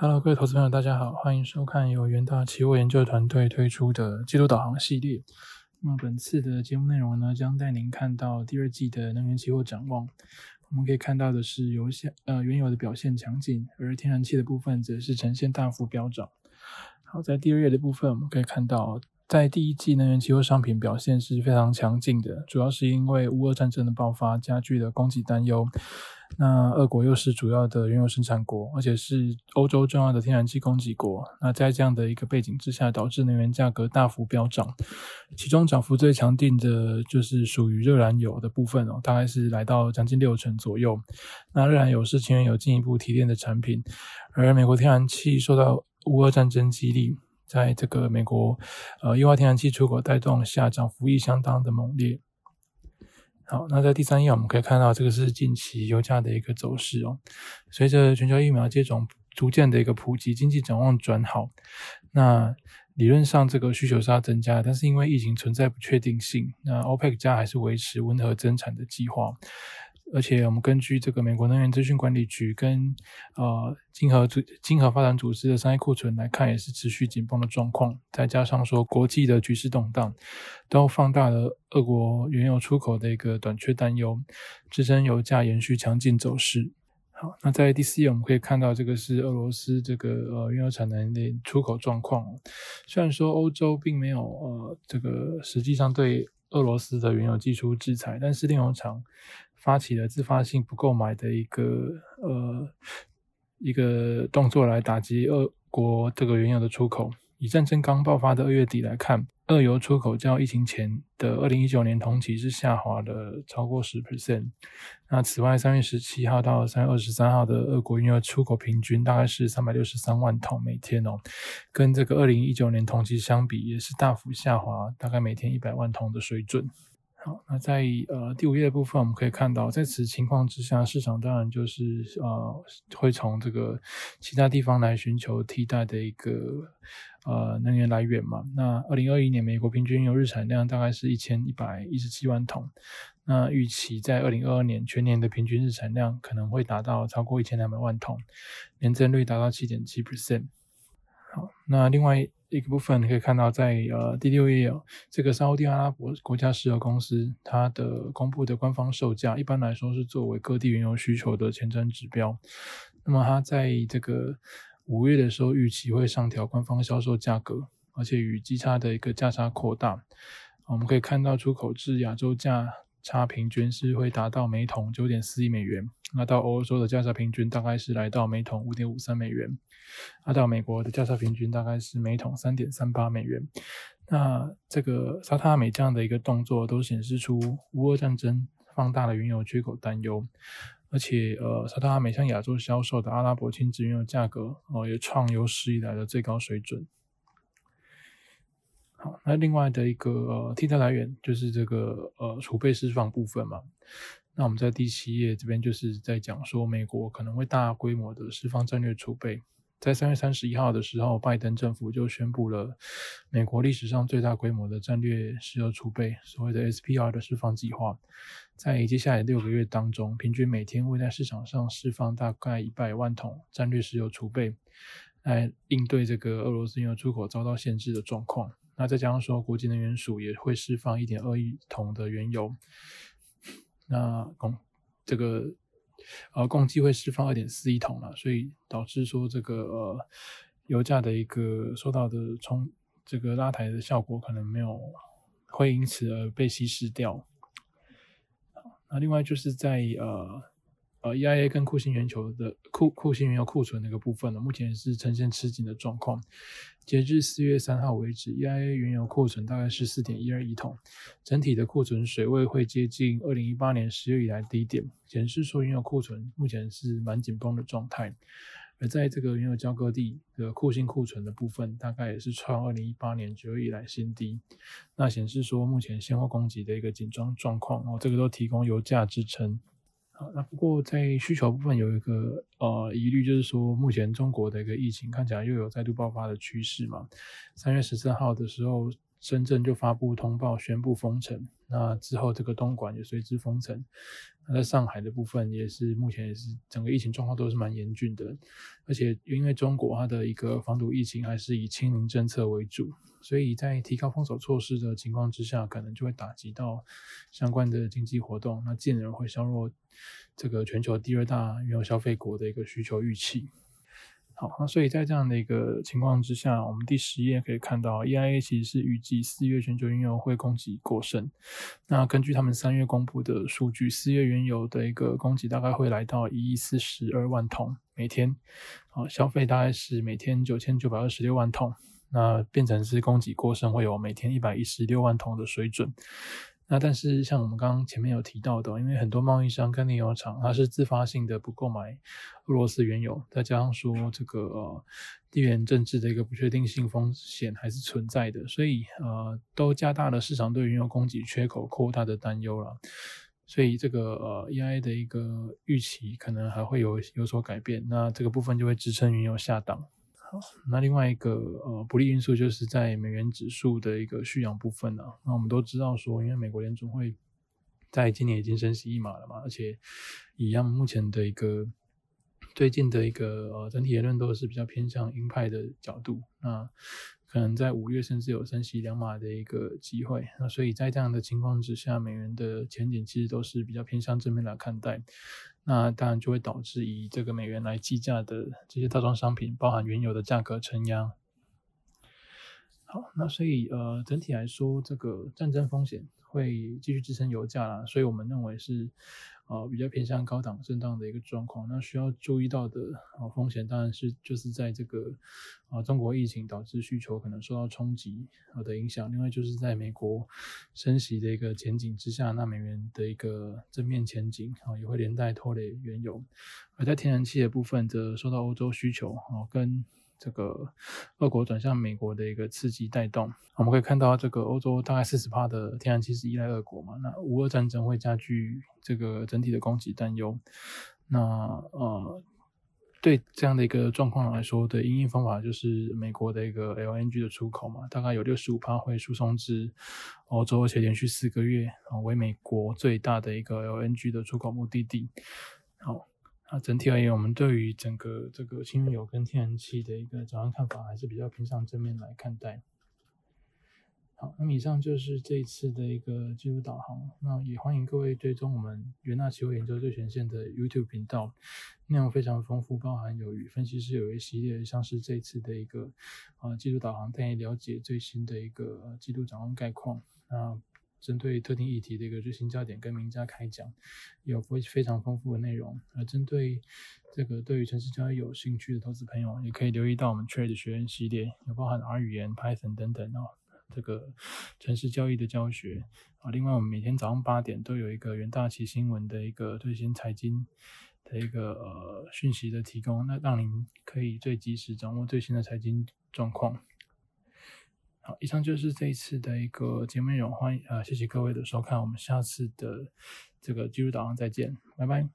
Hello，各位投资朋友，大家好，欢迎收看由元大期货研究团队推出的季度导航系列。那么本次的节目内容呢，将带您看到第二季的能源期货展望。我们可以看到的是，油下呃原油的表现强劲，而天然气的部分则是呈现大幅飙涨。好，在第二页的部分，我们可以看到，在第一季能源期货商品表现是非常强劲的，主要是因为乌俄战争的爆发加剧了供给担忧。那俄国又是主要的原油生产国，而且是欧洲重要的天然气供给国。那在这样的一个背景之下，导致能源价格大幅飙涨。其中涨幅最强劲的就是属于热燃油的部分哦，大概是来到将近六成左右。那热燃油是前原油进一步提炼的产品，而美国天然气受到乌俄战争激励，在这个美国呃液化天然气出口带动下，涨幅亦相当的猛烈。好，那在第三页我们可以看到，这个是近期油价的一个走势哦。随着全球疫苗接种逐渐的一个普及，经济展望转好，那理论上这个需求是要增加，但是因为疫情存在不确定性，那 OPEC 加还是维持温和增产的计划。而且我们根据这个美国能源资讯管理局跟呃金河组金河发展组织的商业库存来看，也是持续紧绷的状况。再加上说国际的局势动荡，都放大了俄国原油出口的一个短缺担忧，支撑油价延续强劲走势。好，那在第四页我们可以看到，这个是俄罗斯这个呃原油产能的出口状况。虽然说欧洲并没有呃这个实际上对俄罗斯的原油技术制裁，但是炼油厂。发起了自发性不购买的一个呃一个动作来打击俄国这个原油的出口。以战争刚爆发的二月底来看，二油出口较疫情前的二零一九年同期是下滑了超过十 percent。那此外，三月十七号到三月二十三号的俄国原油出口平均大概是三百六十三万桶每天哦，跟这个二零一九年同期相比也是大幅下滑，大概每天一百万桶的水准。好，那在呃第五页的部分，我们可以看到，在此情况之下，市场当然就是呃会从这个其他地方来寻求替代的一个呃能源来源嘛。那二零二一年美国平均油日产量大概是一千一百一十七万桶，那预期在二零二二年全年的平均日产量可能会达到超过一千两百万桶，年增率达到七点七 percent。好，那另外。一个部分你可以看到，在呃第六页哦，这个沙地阿拉伯国家石油公司它的公布的官方售价，一般来说是作为各地原油需求的前瞻指标。那么它在这个五月的时候，预期会上调官方销售价格，而且与基差的一个价差扩大。我们可以看到，出口至亚洲价差平均是会达到每桶九点四亿美元。那到欧洲的价差平均大概是来到每桶五点五三美元，那到美国的价差平均大概是每桶三点三八美元。那这个沙特阿美这样的一个动作，都显示出乌俄战争放大了原油缺口担忧，而且呃，沙特阿美向亚洲销售的阿拉伯轻质原油价格哦，也创有史以来的最高水准。好，那另外的一个呃替代来源就是这个呃储备释放部分嘛。那我们在第七页这边就是在讲说，美国可能会大规模的释放战略储备。在三月三十一号的时候，拜登政府就宣布了美国历史上最大规模的战略石油储备，所谓的 SPR 的释放计划。在接下来六个月当中，平均每天会在市场上释放大概一百万桶战略石油储备，来应对这个俄罗斯原油出口遭到限制的状况。那再加上说，国际能源署也会释放一点二亿桶的原油。那共这个呃共计会释放二点四亿桶了，所以导致说这个呃油价的一个受到的冲这个拉抬的效果可能没有会因此而被稀释掉。那另外就是在呃。，EIA 跟库欣原球的库库欣原油库存那个部分呢，目前是呈现吃紧的状况。截至四月三号为止，EIA 原油库存大概是四点一二亿桶，整体的库存水位会接近二零一八年十月以来低点，显示说原油库存目前是蛮紧绷的状态。而在这个原油交割地的库欣库存的部分，大概也是创二零一八年九月以来新低，那显示说目前现货供给的一个紧张状况，哦，这个都提供油价支撑。啊，那不过在需求部分有一个呃疑虑，就是说目前中国的一个疫情看起来又有再度爆发的趋势嘛。三月十四号的时候，深圳就发布通报宣布封城，那之后这个东莞也随之封城。那在上海的部分也是目前也是整个疫情状况都是蛮严峻的，而且因为中国它的一个防堵疫情还是以清零政策为主，所以在提高封锁措施的情况之下，可能就会打击到相关的经济活动，那进而会削弱这个全球第二大原油消费国的一个需求预期。好，那所以在这样的一个情况之下，我们第十页可以看到，EIA 其实是预计四月全球原油会供给过剩。那根据他们三月公布的数据，四月原油的一个供给大概会来到一亿四十二万桶每天，好，消费大概是每天九千九百二十六万桶，那变成是供给过剩，会有每天一百一十六万桶的水准。那但是像我们刚刚前面有提到的，因为很多贸易商跟炼油厂，它是自发性的不购买俄罗斯原油，再加上说这个呃地缘政治的一个不确定性风险还是存在的，所以呃都加大了市场对原油供给缺口扩大的担忧了，所以这个呃 EI 的一个预期可能还会有有所改变，那这个部分就会支撑原油下档。那另外一个呃不利因素就是在美元指数的一个蓄养部分呢。那我们都知道说，因为美国联储会在今年已经升息一码了嘛，而且一样目前的一个最近的一个呃整体言论都是比较偏向鹰派的角度。那可能在五月甚至有升息两码的一个机会。那所以在这样的情况之下，美元的前景其实都是比较偏向正面来看待。那当然就会导致以这个美元来计价的这些大宗商品，包含原油的价格承压。好，那所以呃整体来说，这个战争风险会继续支撑油价啦，所以我们认为是。呃，比较偏向高档震荡的一个状况。那需要注意到的啊风险，当然是就是在这个啊中国疫情导致需求可能受到冲击啊的影响。另外就是在美国升息的一个前景之下，那美元的一个正面前景啊也会连带拖累原油。而在天然气的部分，则受到欧洲需求啊跟。这个俄国转向美国的一个刺激带动，我们可以看到，这个欧洲大概四十帕的天然气是依赖俄国嘛？那乌俄战争会加剧这个整体的供给担忧。那呃，对这样的一个状况来说的应对方法就是美国的一个 LNG 的出口嘛，大概有六十五帕会输送至欧洲，而且连续四个月啊为美国最大的一个 LNG 的出口目的地。好。那整体而言，我们对于整个这个新油跟天然气的一个转换看法，还是比较偏向正面来看待。好，那么以上就是这一次的一个记录导航。那也欢迎各位追踪我们元大期货研究最前线的 YouTube 频道，内容非常丰富，包含有与分析师有一系列，像是这次的一个啊记录导航，带你了解最新的一个季度展望概况。那针对特定议题的一个最新焦点跟名家开讲，有非非常丰富的内容。而针对这个对于城市交易有兴趣的投资朋友，也可以留意到我们 Trade 学院系列，有包含 R 语言、Python 等等哦，这个城市交易的教学啊。另外，我们每天早上八点都有一个元大旗新闻的一个最新财经的一个呃讯息的提供，那让您可以最及时掌握最新的财经状况。好，以上就是这一次的一个节目内容，欢迎，谢谢各位的收看，我们下次的这个记录导航再见，拜拜。